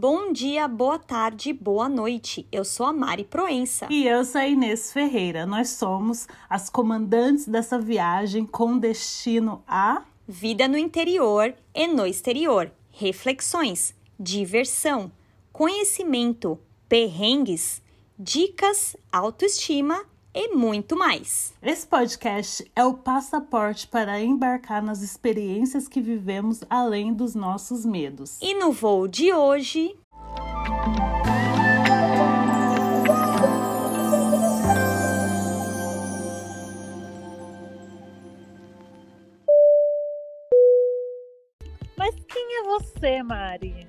Bom dia, boa tarde, boa noite. Eu sou a Mari Proença. E eu sou a Inês Ferreira. Nós somos as comandantes dessa viagem com destino a vida no interior e no exterior, reflexões, diversão, conhecimento, perrengues, dicas, autoestima e muito mais. Esse podcast é o passaporte para embarcar nas experiências que vivemos além dos nossos medos. E no voo de hoje. Mas quem é você, Mari?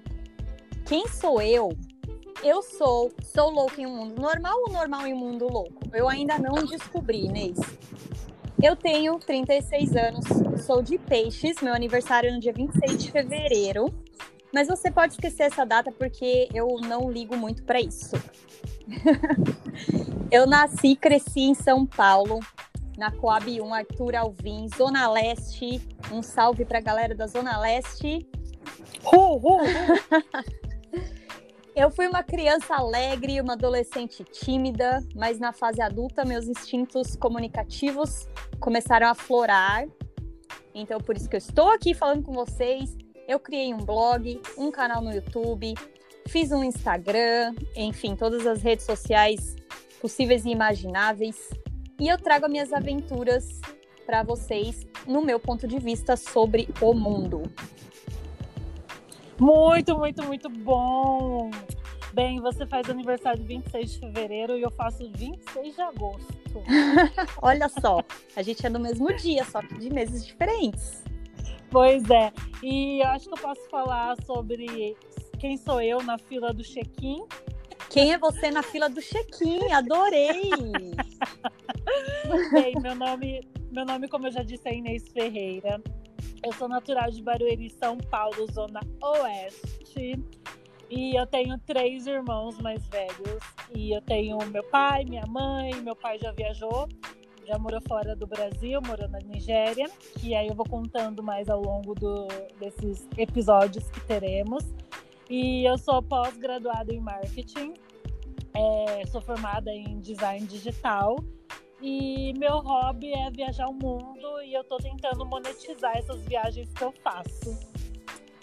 Quem sou eu? Eu sou, sou louca em um mundo normal ou normal em um mundo louco? Eu ainda não descobri, Inês. Eu tenho 36 anos, sou de Peixes, meu aniversário é no dia 26 de fevereiro. Mas você pode esquecer essa data porque eu não ligo muito para isso. eu nasci e cresci em São Paulo, na Coab 1 Arthur Alvim, Zona Leste. Um salve para a galera da Zona Leste. Uh, uh. Eu fui uma criança alegre, uma adolescente tímida, mas na fase adulta meus instintos comunicativos começaram a florar. Então por isso que eu estou aqui falando com vocês. Eu criei um blog, um canal no YouTube, fiz um Instagram, enfim, todas as redes sociais possíveis e imagináveis. E eu trago as minhas aventuras para vocês no meu ponto de vista sobre o mundo. Muito, muito, muito bom! Bem, você faz aniversário 26 de fevereiro e eu faço 26 de agosto. Olha só, a gente é no mesmo dia, só que de meses diferentes. Pois é. E eu acho que eu posso falar sobre quem sou eu na fila do check-in. Quem é você na fila do check-in? Adorei! Bem, meu nome, meu nome, como eu já disse, é Inês Ferreira. Eu sou natural de Barueri, São Paulo, Zona Oeste. E eu tenho três irmãos mais velhos. E eu tenho meu pai, minha mãe. Meu pai já viajou, já morou fora do Brasil, morou na Nigéria. E aí eu vou contando mais ao longo do, desses episódios que teremos. E eu sou pós-graduada em marketing. É, sou formada em design digital. E meu hobby é viajar o mundo e eu tô tentando monetizar essas viagens que eu faço.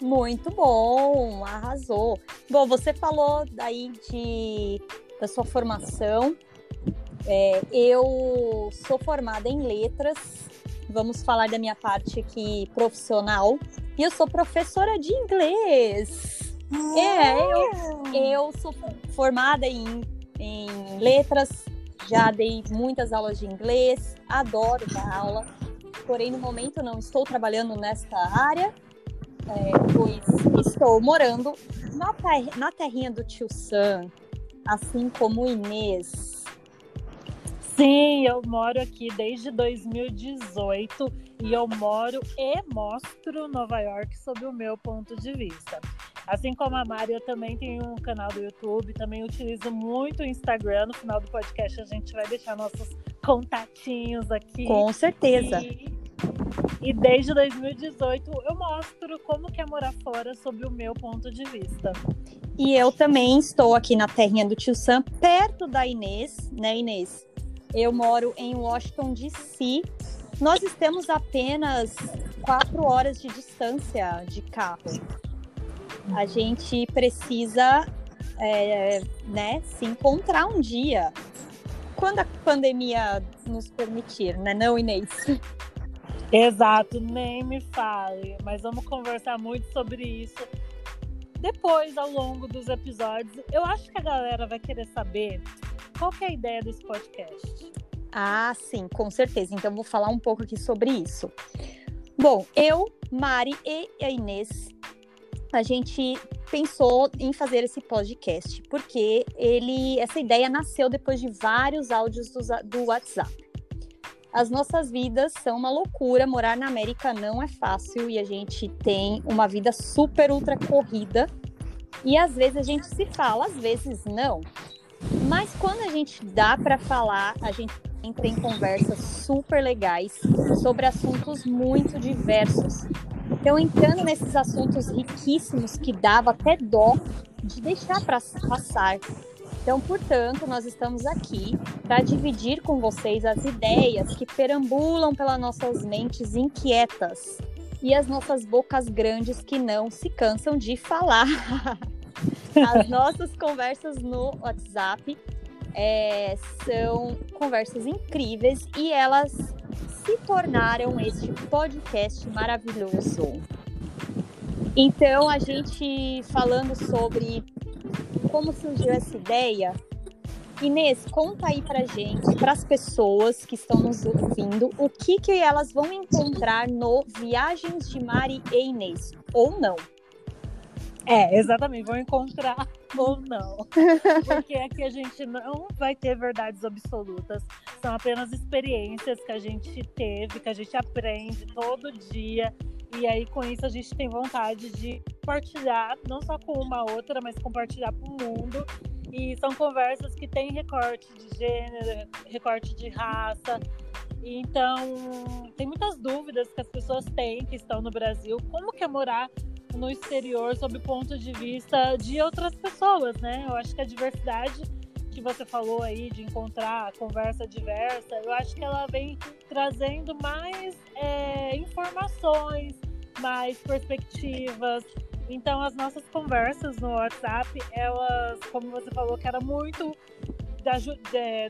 Muito bom, arrasou. Bom, você falou daí de da sua formação. É, eu sou formada em letras. Vamos falar da minha parte aqui profissional. E eu sou professora de inglês. É, eu, eu sou formada em, em letras, já dei muitas aulas de inglês, adoro dar aula, porém no momento não estou trabalhando nesta área, é, pois estou morando na, ter na terrinha do tio Sam, assim como Inês. Sim, eu moro aqui desde 2018 e eu moro e mostro Nova York sob o meu ponto de vista. Assim como a Mari, eu também tenho um canal do YouTube, também utilizo muito o Instagram. No final do podcast a gente vai deixar nossos contatinhos aqui. Com certeza. E, e desde 2018 eu mostro como que é morar fora sob o meu ponto de vista. E eu também estou aqui na terrinha do tio Sam, perto da Inês, né, Inês? Eu moro em Washington, D.C. Nós estamos apenas quatro horas de distância de carro a gente precisa é, né, se encontrar um dia. Quando a pandemia nos permitir, né, não, Inês? Exato, nem me fale. Mas vamos conversar muito sobre isso depois, ao longo dos episódios. Eu acho que a galera vai querer saber qual que é a ideia desse podcast. Ah, sim, com certeza. Então, vou falar um pouco aqui sobre isso. Bom, eu, Mari e a Inês a gente pensou em fazer esse podcast, porque ele, essa ideia nasceu depois de vários áudios do, do WhatsApp. As nossas vidas são uma loucura, morar na América não é fácil e a gente tem uma vida super ultra corrida. E às vezes a gente se fala, às vezes não. Mas quando a gente dá para falar, a gente entra em conversas super legais sobre assuntos muito diversos então, entrando nesses assuntos riquíssimos que dava até dó de deixar para passar. Então, portanto, nós estamos aqui para dividir com vocês as ideias que perambulam pelas nossas mentes inquietas e as nossas bocas grandes que não se cansam de falar. As nossas conversas no WhatsApp é, são conversas incríveis e elas se tornaram este podcast maravilhoso. Então, a gente falando sobre como surgiu essa ideia, Inês, conta aí pra gente, para as pessoas que estão nos ouvindo, o que, que elas vão encontrar no Viagens de Mari e Inês, ou não. É, exatamente, vão encontrar ou não. Porque aqui a gente não vai ter verdades absolutas. São apenas experiências que a gente teve, que a gente aprende todo dia. E aí, com isso, a gente tem vontade de compartilhar, não só com uma outra, mas compartilhar com o mundo. E são conversas que têm recorte de gênero, recorte de raça. Então, tem muitas dúvidas que as pessoas têm que estão no Brasil. Como que é morar no exterior sob o ponto de vista de outras pessoas, né? Eu acho que a diversidade que você falou aí de encontrar conversa diversa, eu acho que ela vem trazendo mais é, informações, mais perspectivas. Então, as nossas conversas no WhatsApp, elas, como você falou, que era muito da,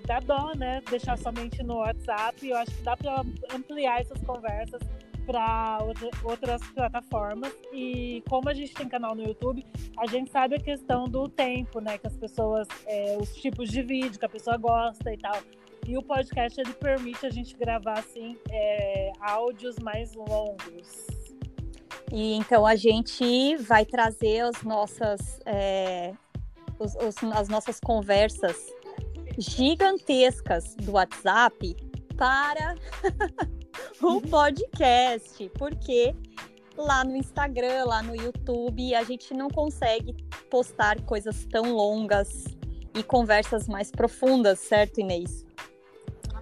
da dó, né? Deixar somente no WhatsApp. Eu acho que dá para ampliar essas conversas para outra, outras plataformas. E como a gente tem canal no YouTube, a gente sabe a questão do tempo, né? Que as pessoas, é, os tipos de vídeo que a pessoa gosta e tal. E o podcast ele permite a gente gravar assim é, áudios mais longos. E então a gente vai trazer as nossas, é, os, os, as nossas conversas gigantescas do WhatsApp para o podcast, porque lá no Instagram, lá no YouTube, a gente não consegue postar coisas tão longas e conversas mais profundas, certo, Inês?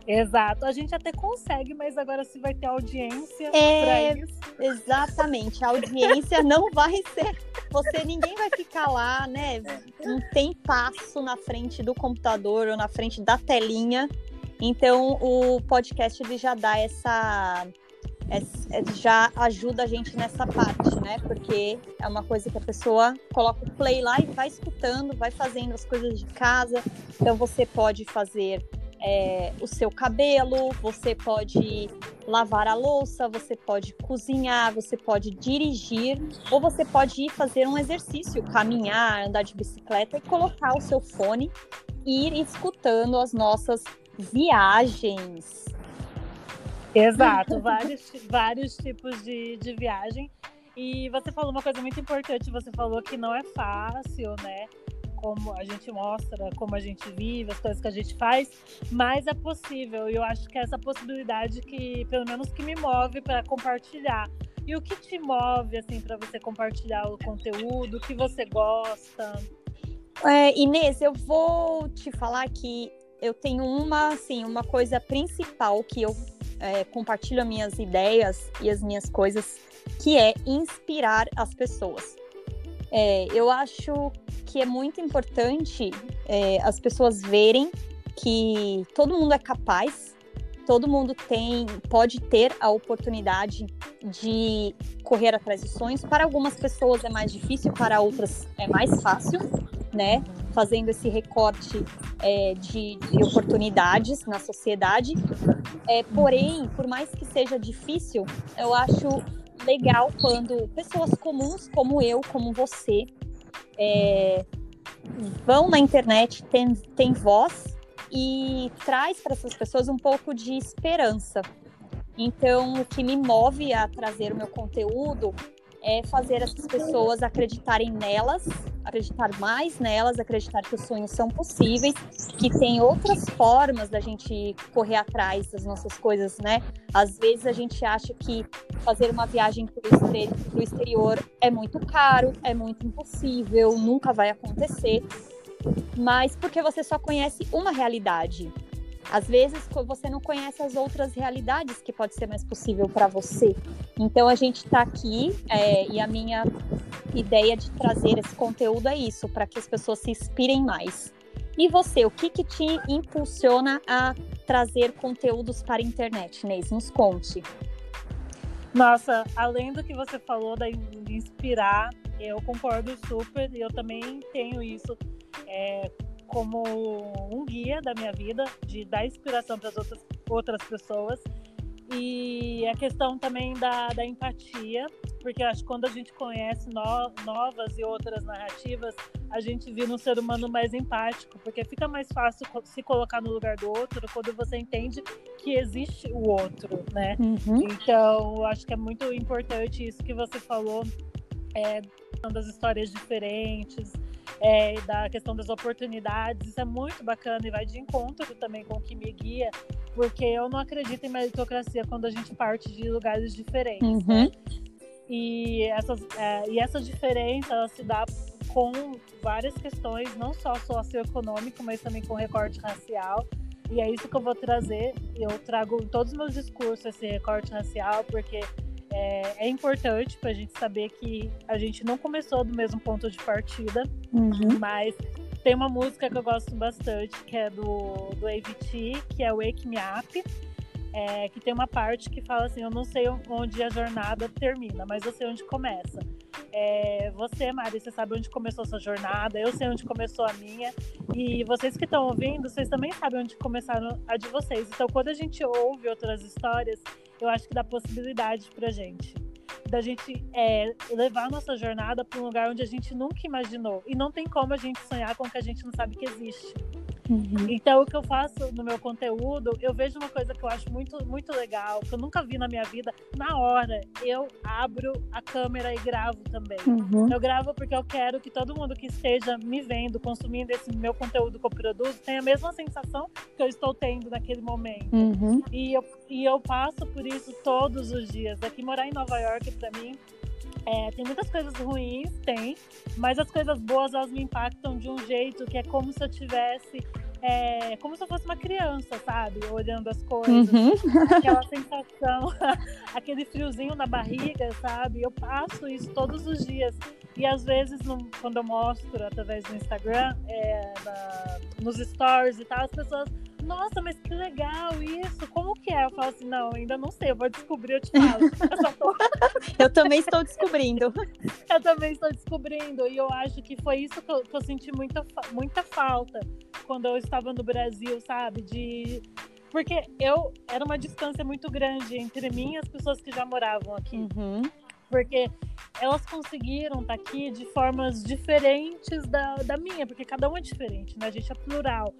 Exato, a gente até consegue, mas agora se vai ter audiência é, para isso. Exatamente, a audiência não vai ser. Você ninguém vai ficar lá, né? Não tem passo na frente do computador ou na frente da telinha então o podcast ele já dá essa é, já ajuda a gente nessa parte, né? Porque é uma coisa que a pessoa coloca o play lá e vai escutando, vai fazendo as coisas de casa. Então você pode fazer é, o seu cabelo, você pode lavar a louça, você pode cozinhar, você pode dirigir, ou você pode ir fazer um exercício, caminhar, andar de bicicleta e colocar o seu fone e ir escutando as nossas viagens. Exato, vários, vários tipos de, de viagem. E você falou uma coisa muito importante, você falou que não é fácil, né? Como a gente mostra, como a gente vive, as coisas que a gente faz, mas é possível. E eu acho que é essa possibilidade que, pelo menos, que me move para compartilhar. E o que te move, assim, para você compartilhar o conteúdo, o que você gosta? É, Inês, eu vou te falar que eu tenho uma, assim, uma coisa principal que eu é, compartilho as minhas ideias e as minhas coisas, que é inspirar as pessoas. É, eu acho que é muito importante é, as pessoas verem que todo mundo é capaz, todo mundo tem, pode ter a oportunidade de correr atrás de sonhos. Para algumas pessoas é mais difícil, para outras é mais fácil, né? fazendo esse recorte é, de, de, oportunidades na sociedade. É, porém, por mais que seja difícil, eu acho legal quando pessoas comuns como eu, como você, é, vão na internet, tem, tem voz e traz para essas pessoas um pouco de esperança. Então, o que me move a trazer o meu conteúdo é fazer essas pessoas acreditarem nelas, acreditar mais nelas, acreditar que os sonhos são possíveis, que tem outras formas da gente correr atrás das nossas coisas, né? Às vezes a gente acha que fazer uma viagem para o exterior é muito caro, é muito impossível, nunca vai acontecer, mas porque você só conhece uma realidade. às vezes você não conhece as outras realidades que pode ser mais possível para você. Então a gente está aqui é, e a minha ideia de trazer esse conteúdo é isso, para que as pessoas se inspirem mais. E você, o que, que te impulsiona a trazer conteúdos para a internet, Neis? Nos conte. Nossa, além do que você falou de inspirar, eu concordo super e eu também tenho isso é, como um guia da minha vida, de dar inspiração para as outras, outras pessoas. E a questão também da, da empatia, porque acho que quando a gente conhece no, novas e outras narrativas, a gente vira um ser humano mais empático, porque fica mais fácil se colocar no lugar do outro quando você entende que existe o outro, né? Uhum. Então, acho que é muito importante isso que você falou, é, das histórias diferentes, é, da questão das oportunidades. Isso é muito bacana e vai de encontro também com o que me guia, porque eu não acredito em meritocracia quando a gente parte de lugares diferentes. Uhum. Né? E, essas, é, e essa diferença ela se dá com várias questões, não só socioeconômico, mas também com recorte racial. E é isso que eu vou trazer. Eu trago em todos os meus discursos esse recorte racial, porque é, é importante para a gente saber que a gente não começou do mesmo ponto de partida, uhum. mas tem uma música que eu gosto bastante, que é do, do AVT, que é Wake Me Up, é, que tem uma parte que fala assim: Eu não sei onde a jornada termina, mas eu sei onde começa. É, você, Mari, você sabe onde começou a sua jornada, eu sei onde começou a minha, e vocês que estão ouvindo, vocês também sabem onde começaram a de vocês. Então, quando a gente ouve outras histórias, eu acho que dá possibilidade pra gente. Da gente é, levar nossa jornada para um lugar onde a gente nunca imaginou. E não tem como a gente sonhar com o que a gente não sabe que existe. Uhum. Então, o que eu faço no meu conteúdo, eu vejo uma coisa que eu acho muito, muito legal, que eu nunca vi na minha vida. Na hora, eu abro a câmera e gravo também. Uhum. Eu gravo porque eu quero que todo mundo que esteja me vendo, consumindo esse meu conteúdo que eu produzo, tenha a mesma sensação que eu estou tendo naquele momento. Uhum. E, eu, e eu passo por isso todos os dias. Aqui, morar em Nova York, para mim, é, tem muitas coisas ruins, tem, mas as coisas boas elas me impactam de um jeito que é como se eu tivesse. É, como se eu fosse uma criança, sabe? Olhando as coisas. Uhum. Aquela sensação, aquele friozinho na barriga, sabe? Eu passo isso todos os dias. E às vezes, no, quando eu mostro através do Instagram, é, na, nos stories e tal, as pessoas nossa, mas que legal isso, como que é? Eu falo assim, não, ainda não sei, eu vou descobrir, eu te falo. Eu, tô... eu também estou descobrindo. eu também estou descobrindo, e eu acho que foi isso que eu, que eu senti muita, muita falta quando eu estava no Brasil, sabe? De porque eu era uma distância muito grande entre mim e as pessoas que já moravam aqui. Uhum. Porque elas conseguiram estar tá aqui de formas diferentes da, da minha, porque cada um é diferente, né? A gente é plural.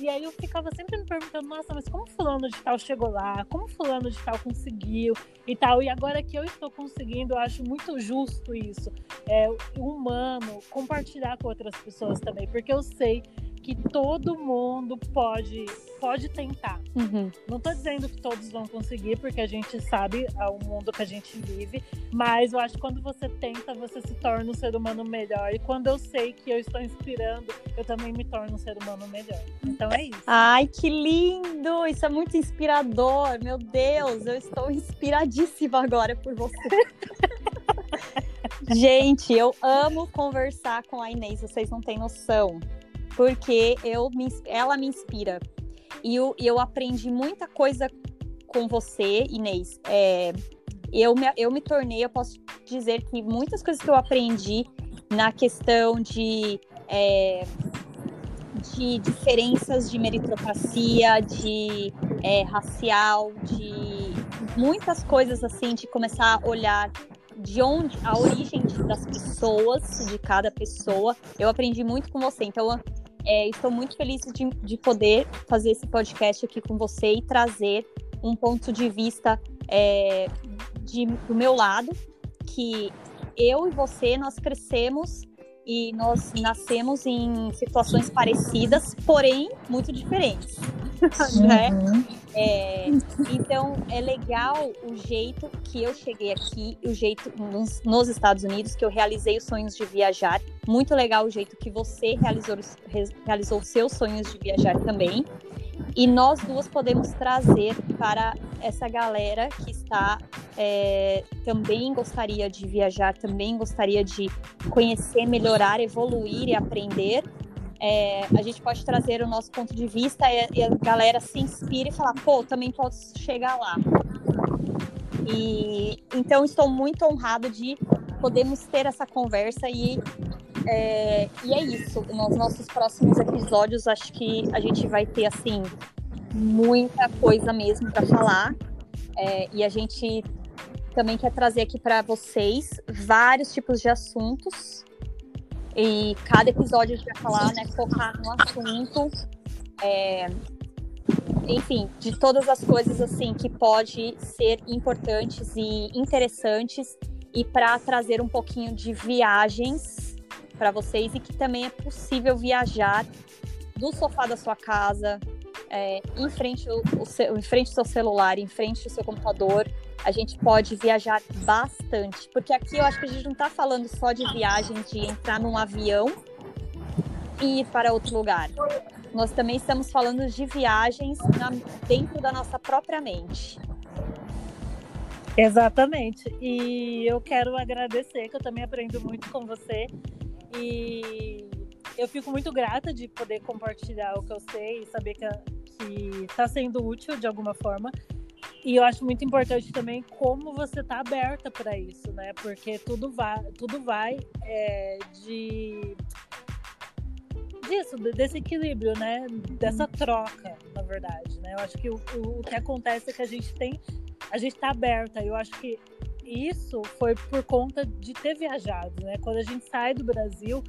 E aí eu ficava sempre me perguntando, nossa, mas como fulano de tal chegou lá? Como fulano de tal conseguiu e tal? E agora que eu estou conseguindo, eu acho muito justo isso. É humano compartilhar com outras pessoas também, porque eu sei que todo mundo pode pode tentar. Uhum. Não estou dizendo que todos vão conseguir, porque a gente sabe é o mundo que a gente vive, mas eu acho que quando você tenta, você se torna um ser humano melhor. E quando eu sei que eu estou inspirando, eu também me torno um ser humano melhor. Então é isso. Ai, que lindo! Isso é muito inspirador. Meu Deus, eu estou inspiradíssima agora por você. Gente, eu amo conversar com a Inês, vocês não têm noção porque eu me, ela me inspira. E eu, eu aprendi muita coisa com você, Inês. É, eu, me, eu me tornei, eu posso dizer que muitas coisas que eu aprendi na questão de, é, de diferenças de meritocracia, de é, racial, de muitas coisas assim, de começar a olhar de onde a origem das pessoas, de cada pessoa. Eu aprendi muito com você. Então, é, estou muito feliz de, de, poder fazer esse podcast aqui com você e trazer um ponto de vista é, de, do meu lado, que eu e você, nós crescemos e nós nascemos em situações parecidas, porém muito diferentes, né? Uhum. É, então é legal o jeito que eu cheguei aqui, o jeito nos, nos, Estados Unidos que eu realizei os sonhos de viajar. Muito legal o jeito que você realizou realizou seus sonhos de viajar também. E nós duas podemos trazer para essa galera que está é, também gostaria de viajar, também gostaria de conhecer, melhorar, evoluir e aprender. É, a gente pode trazer o nosso ponto de vista e, e a galera se inspira e falar, pô, também posso chegar lá. E então estou muito honrado de podermos ter essa conversa e é, e é isso. Nos nossos próximos episódios, acho que a gente vai ter assim muita coisa mesmo para falar. É, e a gente também quer trazer aqui para vocês vários tipos de assuntos. E cada episódio a gente vai falar, né, focar no assunto. É, enfim, de todas as coisas assim que pode ser importantes e interessantes e para trazer um pouquinho de viagens para vocês e que também é possível viajar do sofá da sua casa, é, em, frente em frente ao seu celular, em frente ao seu computador. A gente pode viajar bastante, porque aqui eu acho que a gente não está falando só de viagem, de entrar num avião e ir para outro lugar. Nós também estamos falando de viagens na, dentro da nossa própria mente. Exatamente. E eu quero agradecer, que eu também aprendo muito com você. E eu fico muito grata de poder compartilhar o que eu sei e saber que está sendo útil de alguma forma. E eu acho muito importante também como você está aberta para isso, né? Porque tudo vai, tudo vai é, de disso, desse equilíbrio, né? Dessa troca, na verdade, né? Eu acho que o, o, o que acontece é que a gente tem a gente está aberta. Eu acho que isso foi por conta de ter viajado, né? Quando a gente sai do Brasil,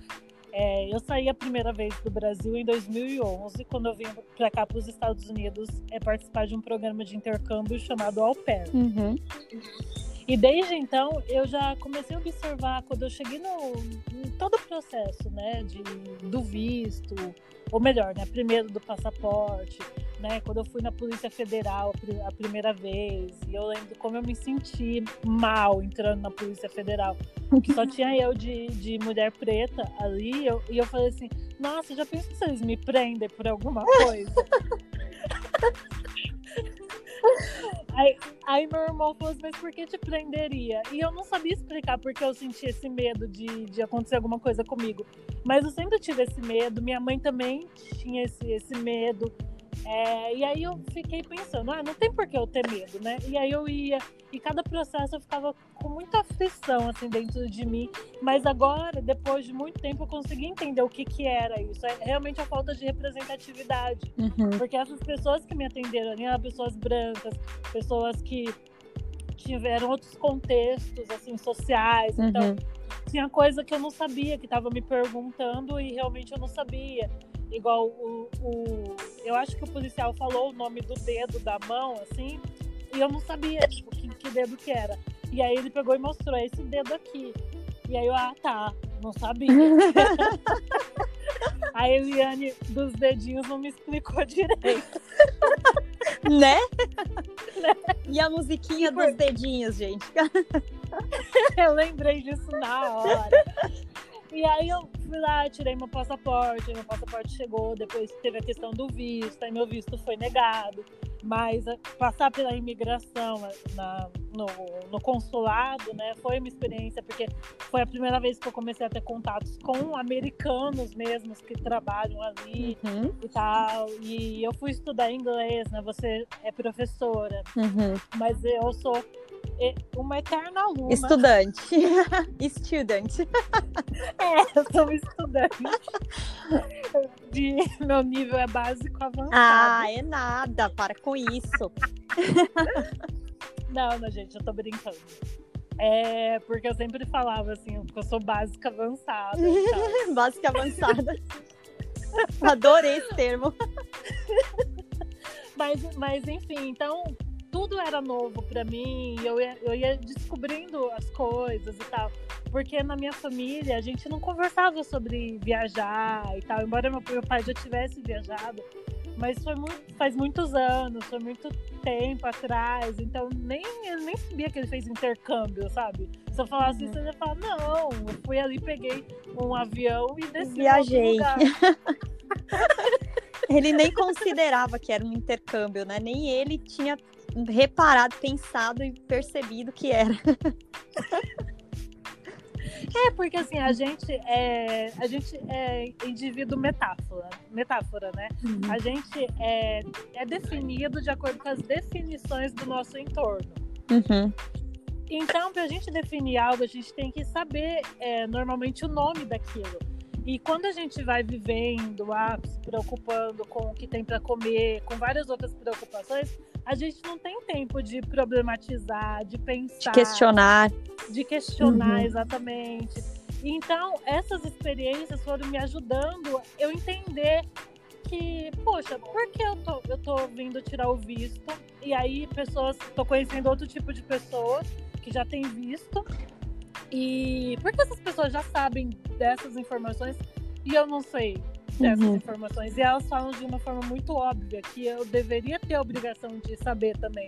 é, eu saí a primeira vez do Brasil em 2011, quando eu vim para cá para os Estados Unidos é participar de um programa de intercâmbio chamado Au Pair. Uhum. E desde então eu já comecei a observar quando eu cheguei no em todo o processo, né, de do visto, ou melhor, né, primeiro do passaporte, né, quando eu fui na Polícia Federal a primeira vez, e eu lembro como eu me senti mal entrando na Polícia Federal, que só tinha eu de, de mulher preta ali, eu, e eu falei assim, nossa, já pensou se eles me prendem por alguma coisa? Aí, aí, meu irmão falou assim, mas por que te prenderia? E eu não sabia explicar porque eu sentia esse medo de, de acontecer alguma coisa comigo. Mas eu sempre tive esse medo, minha mãe também tinha esse, esse medo. É, e aí eu fiquei pensando, ah, não tem por que eu ter medo, né? E aí eu ia, e cada processo eu ficava com muita aflição, assim, dentro de mim. Mas agora, depois de muito tempo, eu consegui entender o que que era isso. É realmente a falta de representatividade. Uhum. Porque essas pessoas que me atenderam eram pessoas brancas, pessoas que tiveram outros contextos, assim, sociais. Então, uhum. Então, tinha coisa que eu não sabia, que estava me perguntando e realmente eu não sabia. Igual o, o. Eu acho que o policial falou o nome do dedo da mão, assim, e eu não sabia, tipo, que, que dedo que era. E aí ele pegou e mostrou esse dedo aqui. E aí eu, ah, tá, não sabia. a Eliane dos dedinhos não me explicou direito. né? né? E a musiquinha dos dedinhos, gente. eu lembrei disso na hora. E aí eu fui lá, tirei meu passaporte, meu passaporte chegou, depois teve a questão do visto, aí meu visto foi negado. Mas eh, passar pela imigração eh, na, no, no, consulado, né, foi uma experiência, porque foi a primeira vez que eu comecei a ter contatos com americanos mesmos que trabalham ali uhum. e tal. E eu fui estudar inglês, né? Você é professora, uhum. mas eu sou uma eterna aluna. Estudante. Student. É, eu sou estudante. De, meu nível é básico avançado. Ah, é nada, para com isso. Não, não, gente, eu tô brincando. É, porque eu sempre falava assim, porque eu sou básica avançada. básica avançada. Adorei esse termo. Mas, mas enfim, então tudo era novo para mim, eu ia, eu ia descobrindo as coisas e tal. Porque na minha família a gente não conversava sobre viajar e tal, embora meu, meu pai já tivesse viajado, mas foi muito, faz muitos anos, foi muito tempo atrás, então nem, eu nem sabia que ele fez intercâmbio, sabe? Se eu falasse uhum. isso, ele ia falar, não, eu fui ali, peguei um avião e desci Viajei. Ele nem considerava que era um intercâmbio, né? Nem ele tinha reparado, pensado e percebido que era. É, porque assim, a gente é, a gente é indivíduo metáfora, metáfora, né? Uhum. A gente é, é definido de acordo com as definições do nosso entorno. Uhum. Então, para a gente definir algo, a gente tem que saber é, normalmente o nome daquilo. E quando a gente vai vivendo, ah, se preocupando com o que tem para comer, com várias outras preocupações, a gente não tem tempo de problematizar, de pensar, de questionar, de questionar uhum. exatamente. Então, essas experiências foram me ajudando eu entender que, poxa, por que eu tô, eu tô vindo tirar o visto? E aí, pessoas, tô conhecendo outro tipo de pessoas que já tem visto. E por que essas pessoas já sabem dessas informações e eu não sei dessas uhum. informações? E elas falam de uma forma muito óbvia, que eu deveria ter a obrigação de saber também.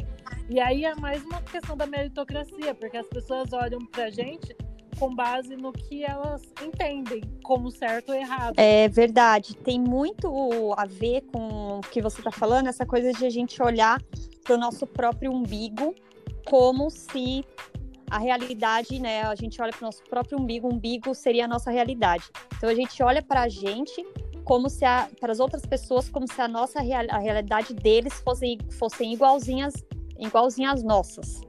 E aí é mais uma questão da meritocracia, porque as pessoas olham pra gente com base no que elas entendem como certo ou errado. É verdade. Tem muito a ver com o que você está falando, essa coisa de a gente olhar para o nosso próprio umbigo como se a realidade, né? A gente olha para o nosso próprio umbigo, o umbigo seria a nossa realidade. Então a gente olha para a gente como se para as outras pessoas como se a nossa real, a realidade deles fosse, fossem igualzinhas igualzinhas às nossas.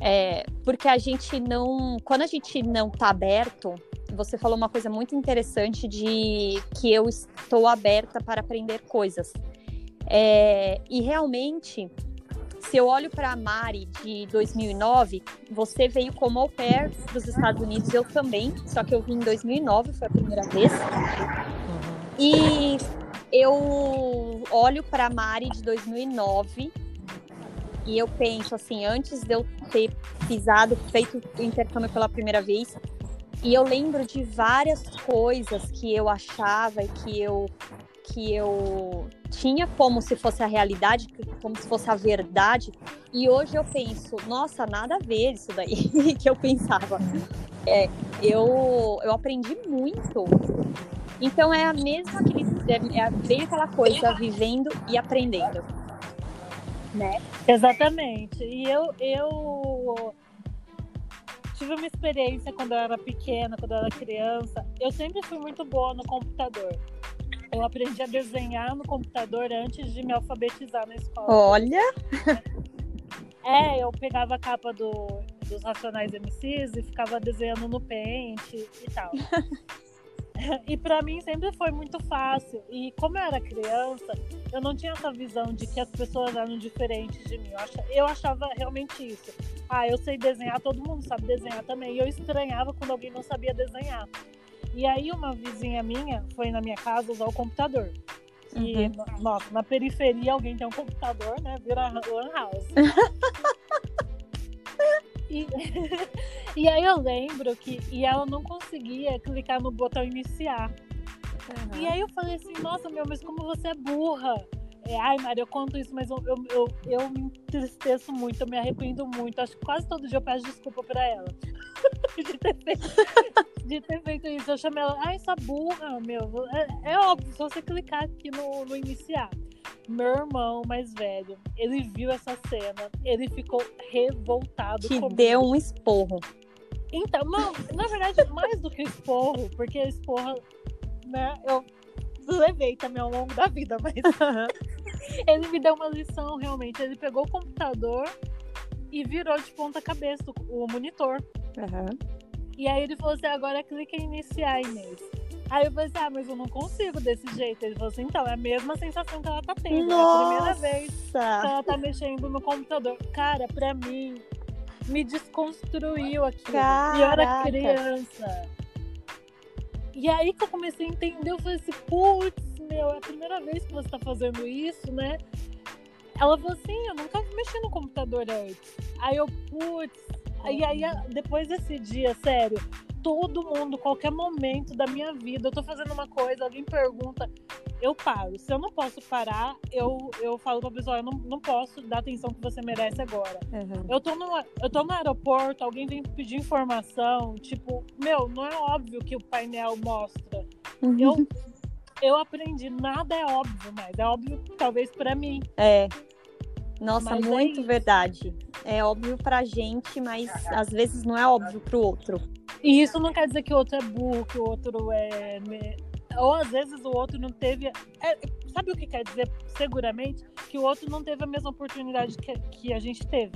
É, porque a gente não, quando a gente não está aberto, você falou uma coisa muito interessante de que eu estou aberta para aprender coisas. É, e realmente, se eu olho para a Mari de 2009, você veio como au pair dos Estados Unidos, eu também, só que eu vim em 2009, foi a primeira vez. E eu olho para Mari de 2009 e eu penso assim, antes de eu ter pisado, feito o intercâmbio pela primeira vez, e eu lembro de várias coisas que eu achava e que eu que eu tinha como se fosse a realidade, como se fosse a verdade, e hoje eu penso, nossa, nada a ver isso daí que eu pensava. É, eu, eu aprendi muito. Então é a mesma que é, é bem aquela coisa, vivendo e aprendendo né? Exatamente. E eu, eu tive uma experiência quando eu era pequena, quando eu era criança. Eu sempre fui muito boa no computador. Eu aprendi a desenhar no computador antes de me alfabetizar na escola. Olha! É, eu pegava a capa do, dos Racionais MCs e ficava desenhando no Paint e tal. E para mim sempre foi muito fácil. E como eu era criança, eu não tinha essa visão de que as pessoas eram diferentes de mim. Eu achava realmente isso. Ah, eu sei desenhar, todo mundo sabe desenhar também. E eu estranhava quando alguém não sabia desenhar. E aí uma vizinha minha foi na minha casa usar o computador. E, uhum. nossa, na periferia alguém tem um computador, né? Vira lan house. E, e aí eu lembro que e ela não conseguia clicar no botão iniciar. Uhum. E aí eu falei assim, nossa, meu, mas como você é burra. É, ai, Maria, eu conto isso, mas eu, eu, eu, eu, me entristeço muito, eu me arrependo muito. Acho que quase todo dia eu peço desculpa pra ela. de, ter feito, de, ter feito, isso. Eu chamei ela, ai, essa burra, meu. É, é óbvio, se você clicar aqui no, no iniciar. Meu irmão mais velho, ele viu essa cena, ele ficou revoltado. Que comigo. deu um esporro. Então, não, na verdade, mais do que esporro, porque esporro, né, eu levei também ao longo da vida, mas ele me deu uma lição realmente. Ele pegou o computador e virou de ponta cabeça o monitor. Uhum. E aí ele falou assim: agora clica em iniciar, Inês. Aí eu pensei, ah, mas eu não consigo desse jeito. Ele falou assim, então, é a mesma sensação que ela tá tendo. Nossa. É a primeira vez que ela tá mexendo no computador. Cara, pra mim, me desconstruiu aqui. E eu era criança. E aí que eu comecei a entender, eu falei assim, putz, meu, é a primeira vez que você tá fazendo isso, né? Ela falou assim, eu nunca mexi no computador antes. Aí eu, putz. E aí, depois desse dia, sério, todo mundo, qualquer momento da minha vida, eu tô fazendo uma coisa, alguém pergunta, eu paro. Se eu não posso parar, eu, eu falo pra pessoa, eu não, não posso dar a atenção que você merece agora. Uhum. Eu, tô no, eu tô no aeroporto, alguém vem pedir informação, tipo, meu, não é óbvio que o painel mostra. Uhum. Eu eu aprendi, nada é óbvio, mas é óbvio talvez para mim. É. Nossa, mas é muito é verdade. É óbvio pra gente, mas às vezes não é óbvio pro outro. E isso não quer dizer que o outro é burro, que o outro é. Ou às vezes o outro não teve. É... Sabe o que quer dizer? Seguramente que o outro não teve a mesma oportunidade que, que a gente teve.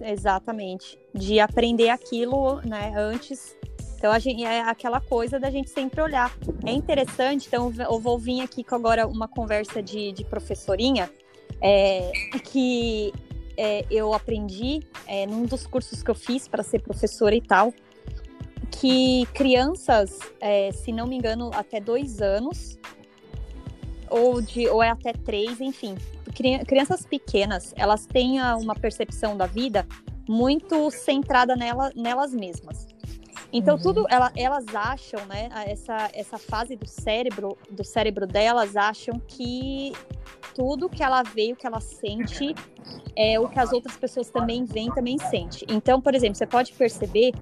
Exatamente. De aprender aquilo, né, antes. Então a gente, é aquela coisa da gente sempre olhar. É interessante, então eu vou vir aqui com agora uma conversa de, de professorinha, é, que é, eu aprendi é, num dos cursos que eu fiz para ser professora e tal, que crianças, é, se não me engano, até dois anos, ou, de, ou é até três, enfim, crianças pequenas, elas têm uma percepção da vida muito centrada nela, nelas mesmas. Então, uhum. tudo ela, elas acham, né? Essa, essa fase do cérebro, do cérebro delas acham que tudo que ela vê, o que ela sente, é o que as outras pessoas também veem, também sente. Então, por exemplo, você pode perceber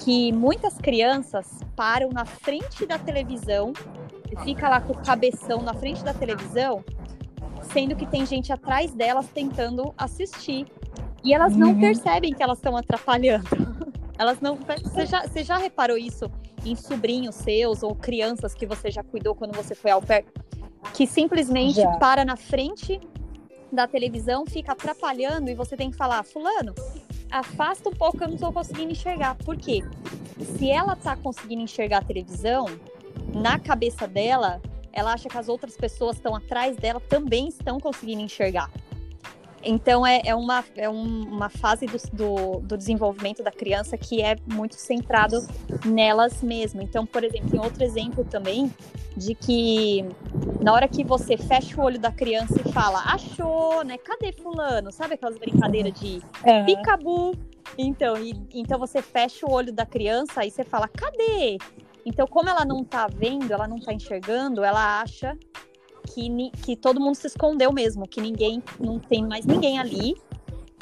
que muitas crianças param na frente da televisão, fica lá com o cabeção na frente da televisão, sendo que tem gente atrás delas tentando assistir. E elas não uhum. percebem que elas estão atrapalhando. Elas não. Você já, você já reparou isso em sobrinhos seus ou crianças que você já cuidou quando você foi ao pé? Que simplesmente já. para na frente da televisão, fica atrapalhando e você tem que falar, fulano, afasta um pouco que eu não estou conseguindo enxergar. Por quê? Se ela tá conseguindo enxergar a televisão, na cabeça dela, ela acha que as outras pessoas estão atrás dela também estão conseguindo enxergar. Então é, é, uma, é um, uma fase do, do, do, desenvolvimento da criança que é muito centrado nelas mesmas. Então, por exemplo, tem outro exemplo também de que na hora que você fecha o olho da criança e fala, achou, né? Cadê fulano? Sabe aquelas brincadeiras de uhum. picabu? Então, e, então você fecha o olho da criança e você fala, cadê? Então, como ela não tá vendo, ela não tá enxergando, ela acha que, que todo mundo se escondeu mesmo, que ninguém, não tem mais ninguém ali.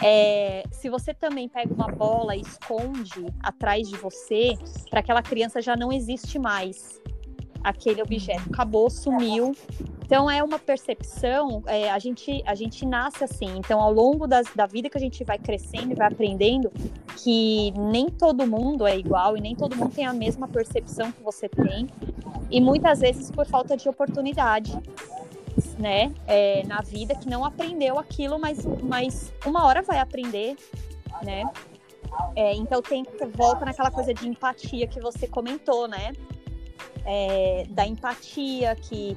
É, se você também pega uma bola e esconde atrás de você, para aquela criança já não existe mais aquele objeto. Acabou, sumiu. Então é uma percepção, é, a, gente, a gente nasce assim. Então, ao longo das, da vida que a gente vai crescendo e vai aprendendo, que nem todo mundo é igual e nem todo mundo tem a mesma percepção que você tem. E muitas vezes por falta de oportunidade né, é, na vida que não aprendeu aquilo, mas, mas uma hora vai aprender, né? É, então tem volta naquela coisa de empatia que você comentou, né? É, da empatia que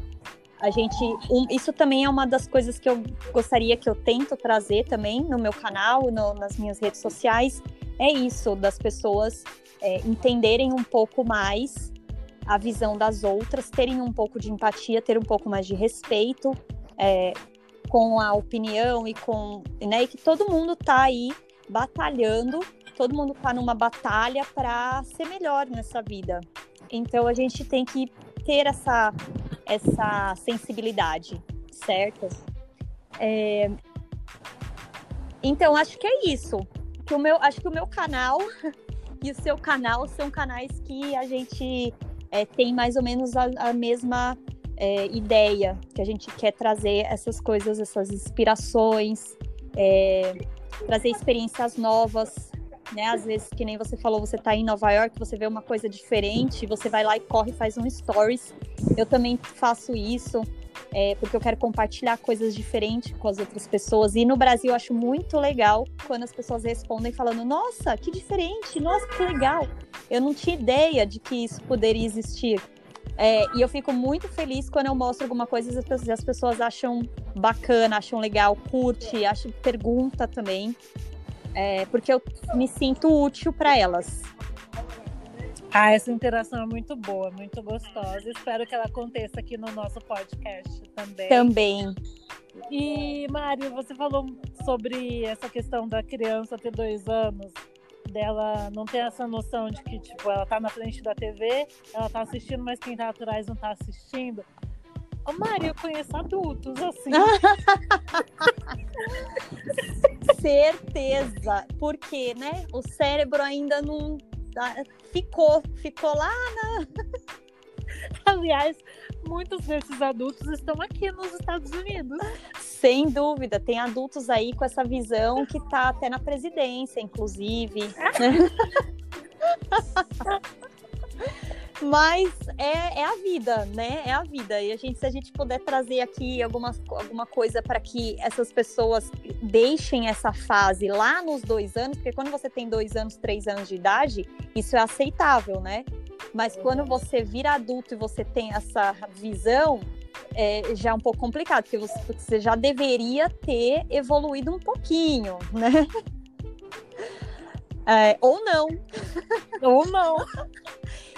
a gente, um, isso também é uma das coisas que eu gostaria que eu tento trazer também no meu canal, no, nas minhas redes sociais, é isso das pessoas é, entenderem um pouco mais a visão das outras, terem um pouco de empatia, ter um pouco mais de respeito é, com a opinião e com. Né, e que todo mundo tá aí batalhando, todo mundo tá numa batalha para ser melhor nessa vida. Então a gente tem que ter essa, essa sensibilidade, certo? É... Então acho que é isso. Que o meu, acho que o meu canal e o seu canal são canais que a gente é, tem mais ou menos a, a mesma é, ideia, que a gente quer trazer essas coisas, essas inspirações, é, trazer experiências novas, né? Às vezes, que nem você falou, você está em Nova York, você vê uma coisa diferente, você vai lá e corre faz um stories. Eu também faço isso é, porque eu quero compartilhar coisas diferentes com as outras pessoas. E no Brasil eu acho muito legal quando as pessoas respondem falando: Nossa, que diferente, nossa, que legal. Eu não tinha ideia de que isso poderia existir. É, e eu fico muito feliz quando eu mostro alguma coisa e as pessoas acham bacana, acham legal, curte, acham pergunta também. É, porque eu me sinto útil para elas. Ah, essa interação é muito boa, muito gostosa. Espero que ela aconteça aqui no nosso podcast também. Também. E, Mário, você falou sobre essa questão da criança ter dois anos, dela não ter essa noção de que, tipo, ela tá na frente da TV, ela tá assistindo, mas quem tá atrás não tá assistindo. Ô, Mário, eu conheço adultos assim. Certeza. Porque, né? O cérebro ainda não ficou, ficou lá na. Aliás, muitos desses adultos estão aqui nos Estados Unidos. Sem dúvida, tem adultos aí com essa visão que tá até na presidência, inclusive. Mas é, é, a vida, né? É a vida. E a gente, se a gente puder trazer aqui alguma, alguma coisa para que essas pessoas deixem essa fase lá nos dois anos, porque quando você tem dois anos, três anos de idade, isso é aceitável, né? Mas quando uhum. você vira adulto e você tem essa visão, é já é um pouco complicado, porque você, você já deveria ter evoluído um pouquinho, né? É, ou não. Ou não.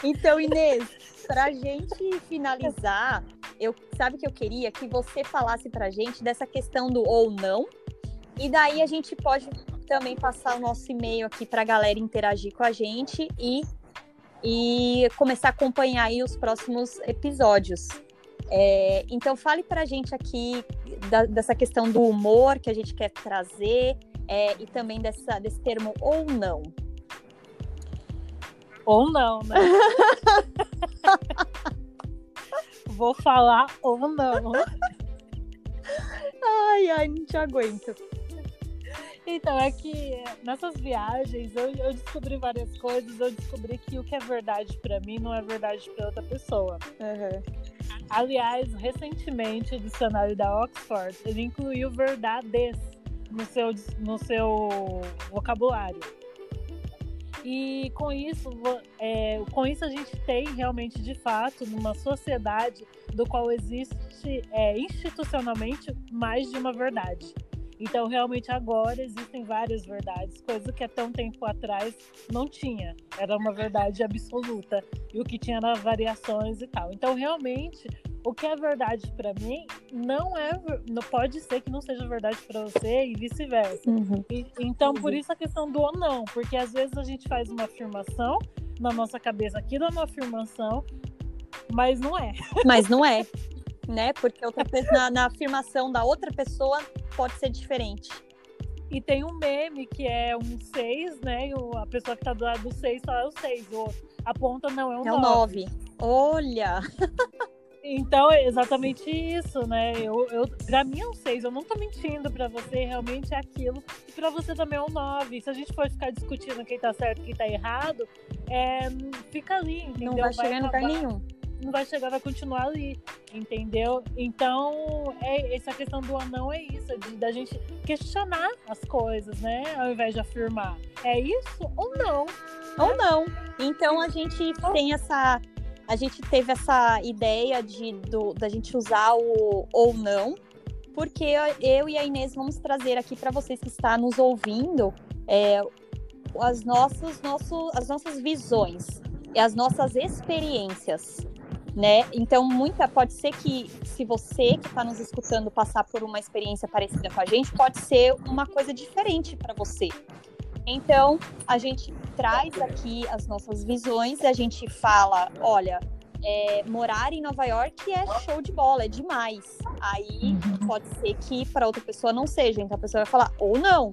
Então, Inês, para a gente finalizar, eu sabe que eu queria que você falasse para a gente dessa questão do ou não, e daí a gente pode também passar o nosso e-mail aqui para a galera interagir com a gente e, e começar a acompanhar aí os próximos episódios. É, então fale para a gente aqui da, dessa questão do humor que a gente quer trazer é, e também dessa, desse termo ou não. Ou não, né? Vou falar ou não. Ai, ai, não te aguento. Então, é que nessas viagens eu, eu, descobri várias coisas. Eu descobri que o que é verdade para mim não é verdade para outra pessoa. Uhum. Aliás, recentemente o dicionário da Oxford ele incluiu verdades no seu, no seu vocabulário. E com isso, é, com isso a gente tem realmente, de fato, numa sociedade do qual existe é, institucionalmente mais de uma verdade. Então, realmente, agora existem várias verdades, coisa que até um tempo atrás não tinha. Era uma verdade absoluta. E o que tinha era variações e tal. Então, realmente, o que é verdade para mim não é não pode ser que não seja verdade para você e vice-versa. Uhum. então por isso a questão do ou não, porque às vezes a gente faz uma afirmação na nossa cabeça, aquilo é uma afirmação, mas não é. Mas não é, né? Porque outra na, na afirmação da outra pessoa pode ser diferente. E tem um meme que é um 6, né? E a pessoa que tá do lado do 6 só é o 6. A ponta não é o 9. É o 9. Olha! Então, é exatamente isso, né? Eu, eu, pra mim é um 6, eu não tô mentindo pra você, realmente é aquilo. E pra você também é um 9. Se a gente for ficar discutindo quem tá certo e quem tá errado, é, fica ali, entendeu? Não vai, vai chegar em lugar nenhum. Não vai chegar, vai continuar ali, entendeu? Então, é, essa questão do anão é isso, de, da gente questionar as coisas, né? Ao invés de afirmar. É isso ou não? Ou não. Então a gente tem essa a gente teve essa ideia de do, da gente usar o ou não, porque eu e a Inês vamos trazer aqui para vocês que estão nos ouvindo é, as, nossas, nosso, as nossas visões e as nossas experiências. Né? Então, muita pode ser que se você que está nos escutando passar por uma experiência parecida com a gente, pode ser uma coisa diferente para você. Então, a gente traz aqui as nossas visões, a gente fala, olha, é, morar em Nova York é show de bola, é demais. Aí uhum. pode ser que para outra pessoa não seja, então a pessoa vai falar, ou não.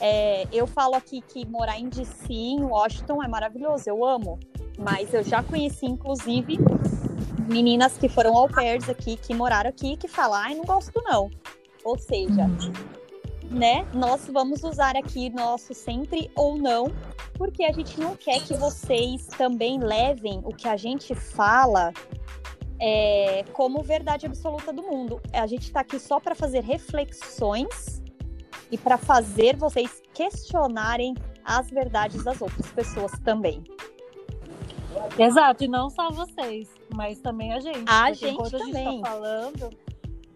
É, eu falo aqui que morar em DC, em Washington, é maravilhoso, eu amo. Mas eu já conheci, inclusive, meninas que foram au pairs aqui, que moraram aqui, que falam, ai, não gosto não. Ou seja, uhum né? Nós vamos usar aqui nosso sempre ou não, porque a gente não quer que vocês também levem o que a gente fala é, como verdade absoluta do mundo. A gente está aqui só para fazer reflexões e para fazer vocês questionarem as verdades das outras pessoas também. Exato, e não só vocês, mas também a gente. A gente enquanto também. a gente tá falando,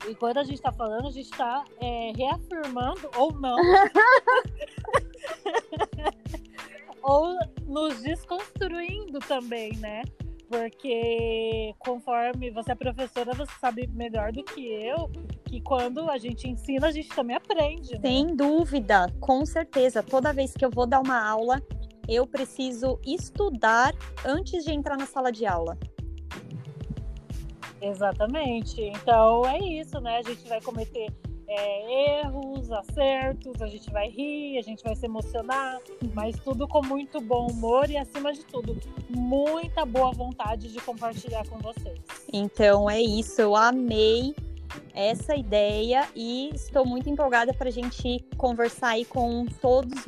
e quando a gente está falando, a gente está é, reafirmando ou não. ou nos desconstruindo também, né? Porque conforme você é professora, você sabe melhor do que eu que quando a gente ensina, a gente também aprende. Né? Sem dúvida, com certeza. Toda vez que eu vou dar uma aula, eu preciso estudar antes de entrar na sala de aula. Exatamente. Então é isso, né? A gente vai cometer é, erros, acertos, a gente vai rir, a gente vai se emocionar, mas tudo com muito bom humor e, acima de tudo, muita boa vontade de compartilhar com vocês. Então é isso, eu amei essa ideia e estou muito empolgada para a gente conversar aí com todos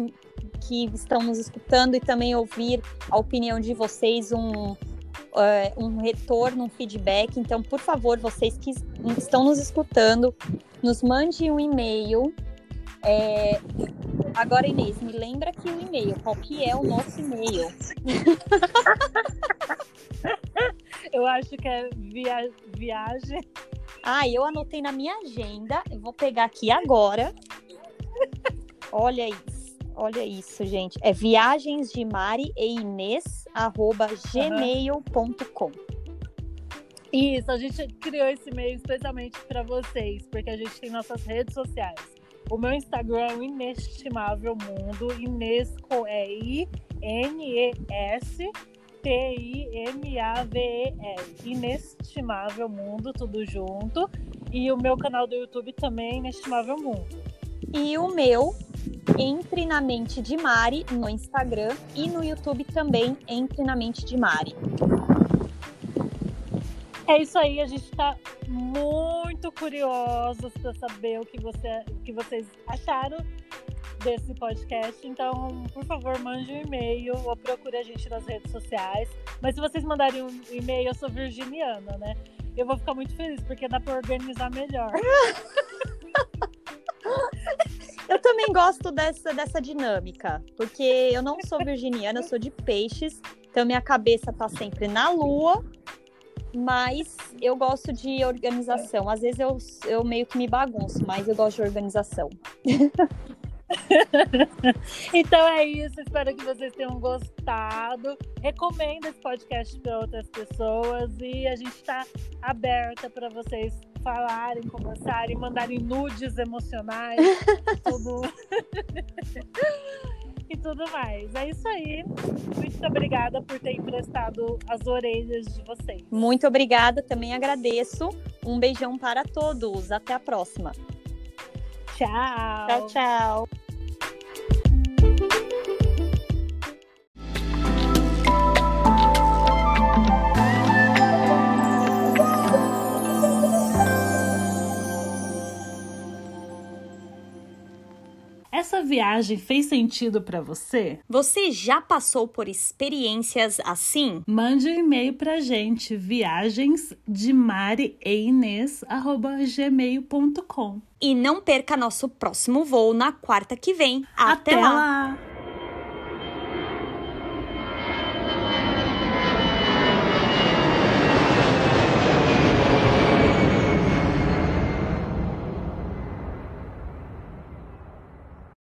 que estão nos escutando e também ouvir a opinião de vocês, um, uh, um retorno, um feedback. Então, por favor, vocês que estão nos escutando, nos mande um e-mail. É... Agora, Inês, me lembra aqui o e-mail. Qual que é o nosso e-mail? eu acho que é via... viagem. Ah, eu anotei na minha agenda. Eu vou pegar aqui agora. Olha isso. Olha isso, gente. É viagens de Mari e Inês, arroba gmail.com. Isso, a gente criou esse e-mail especialmente para vocês, porque a gente tem nossas redes sociais. O meu Instagram é o Inestimável Mundo, Inês é I-N-E-S T-I-M-A-V-E-L. Inestimável Mundo, tudo junto. E o meu canal do YouTube também é Inestimável Mundo. E o meu entre na Mente de Mari no Instagram e no YouTube também Entre na Mente de Mari. É isso aí, a gente está muito curiosos para saber o que, você, o que vocês acharam desse podcast. Então, por favor, mande um e-mail ou procure a gente nas redes sociais. Mas se vocês mandarem um e-mail, eu sou virginiana, né? Eu vou ficar muito feliz, porque dá para organizar melhor. Eu também gosto dessa, dessa dinâmica, porque eu não sou virginiana, eu sou de peixes, então minha cabeça tá sempre na lua, mas eu gosto de organização. Às vezes eu, eu meio que me bagunço, mas eu gosto de organização. então é isso, espero que vocês tenham gostado. Recomendo esse podcast para outras pessoas e a gente está aberta para vocês falarem, conversarem, mandarem nudes emocionais, tudo. e tudo mais. É isso aí. Muito obrigada por ter emprestado as orelhas de vocês. Muito obrigada, também agradeço. Um beijão para todos. Até a próxima. Tchau. Tchau, tchau. Essa viagem fez sentido para você? Você já passou por experiências assim? Mande um e-mail pra gente, viagensdemarieinês@gmail.com. E não perca nosso próximo voo na quarta que vem. Até, Até lá. lá.